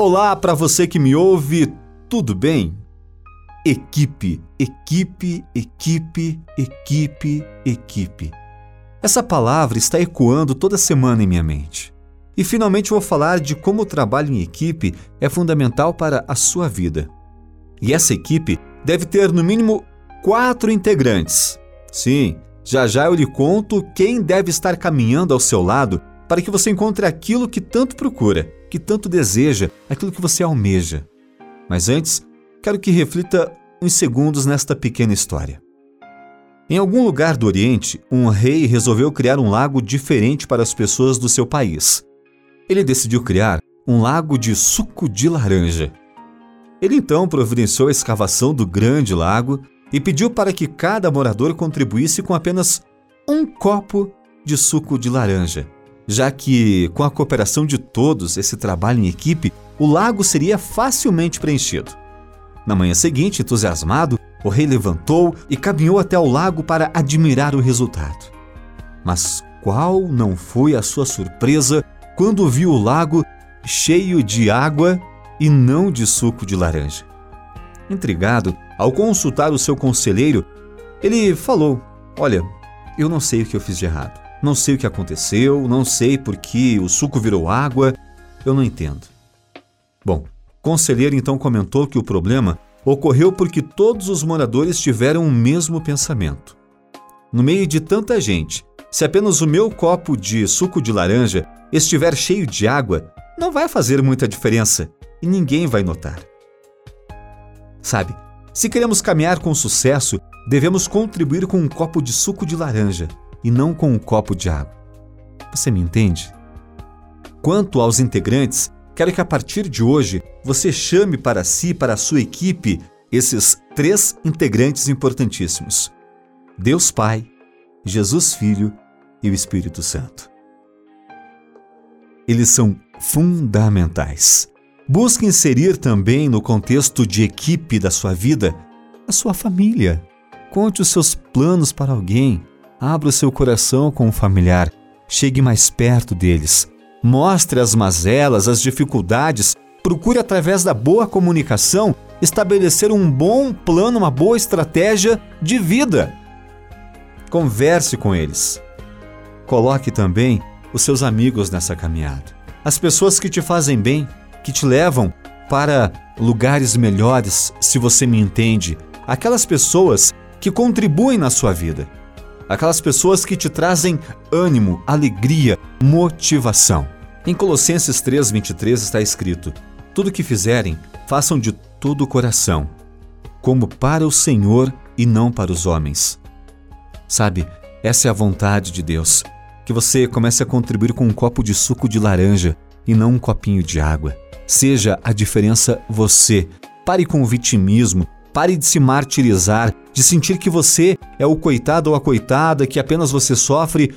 Olá para você que me ouve, tudo bem? Equipe, equipe, equipe, equipe, equipe. Essa palavra está ecoando toda semana em minha mente. E finalmente vou falar de como o trabalho em equipe é fundamental para a sua vida. E essa equipe deve ter no mínimo quatro integrantes. Sim, já já eu lhe conto quem deve estar caminhando ao seu lado para que você encontre aquilo que tanto procura que tanto deseja, aquilo que você almeja. Mas antes, quero que reflita uns segundos nesta pequena história. Em algum lugar do Oriente, um rei resolveu criar um lago diferente para as pessoas do seu país. Ele decidiu criar um lago de suco de laranja. Ele então providenciou a escavação do grande lago e pediu para que cada morador contribuísse com apenas um copo de suco de laranja já que, com a cooperação de todos, esse trabalho em equipe, o lago seria facilmente preenchido. Na manhã seguinte, entusiasmado, o rei levantou e caminhou até o lago para admirar o resultado. Mas qual não foi a sua surpresa quando viu o lago cheio de água e não de suco de laranja? Intrigado, ao consultar o seu conselheiro, ele falou: Olha, eu não sei o que eu fiz de errado. Não sei o que aconteceu, não sei por que o suco virou água, eu não entendo. Bom, o conselheiro então comentou que o problema ocorreu porque todos os moradores tiveram o mesmo pensamento. No meio de tanta gente, se apenas o meu copo de suco de laranja estiver cheio de água, não vai fazer muita diferença e ninguém vai notar. Sabe, se queremos caminhar com sucesso, devemos contribuir com um copo de suco de laranja e não com um copo de água. Você me entende? Quanto aos integrantes, quero que a partir de hoje você chame para si, para a sua equipe, esses três integrantes importantíssimos: Deus Pai, Jesus Filho e o Espírito Santo. Eles são fundamentais. Busque inserir também no contexto de equipe da sua vida a sua família. Conte os seus planos para alguém. Abra o seu coração com o familiar, chegue mais perto deles. Mostre as mazelas, as dificuldades, procure através da boa comunicação estabelecer um bom plano, uma boa estratégia de vida. Converse com eles. Coloque também os seus amigos nessa caminhada. As pessoas que te fazem bem, que te levam para lugares melhores, se você me entende. Aquelas pessoas que contribuem na sua vida aquelas pessoas que te trazem ânimo, alegria, motivação. Em Colossenses 3:23 está escrito: Tudo que fizerem, façam de todo o coração, como para o Senhor e não para os homens. Sabe, essa é a vontade de Deus, que você comece a contribuir com um copo de suco de laranja e não um copinho de água. Seja a diferença você. Pare com o vitimismo, Pare de se martirizar, de sentir que você é o coitado ou a coitada, que apenas você sofre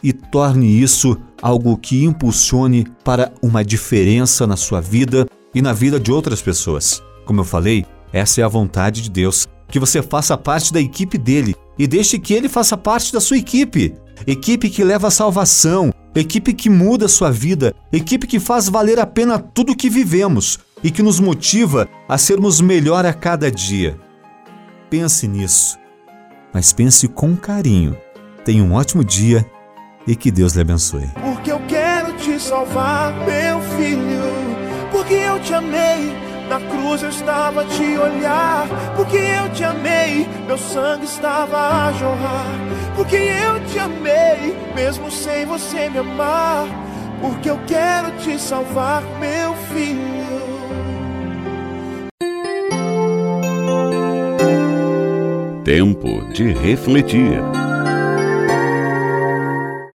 e torne isso algo que impulsione para uma diferença na sua vida e na vida de outras pessoas. Como eu falei, essa é a vontade de Deus, que você faça parte da equipe dele e deixe que ele faça parte da sua equipe. Equipe que leva a salvação, equipe que muda a sua vida, equipe que faz valer a pena tudo que vivemos, e que nos motiva a sermos melhor a cada dia. Pense nisso, mas pense com carinho. Tenha um ótimo dia e que Deus lhe abençoe. Porque eu quero te salvar, meu filho, porque eu te amei. Na cruz eu estava a te olhar, porque eu te amei, meu sangue estava a jorrar, porque eu te amei, mesmo sem você me amar, porque eu quero te salvar, meu filho. Tempo de refletir.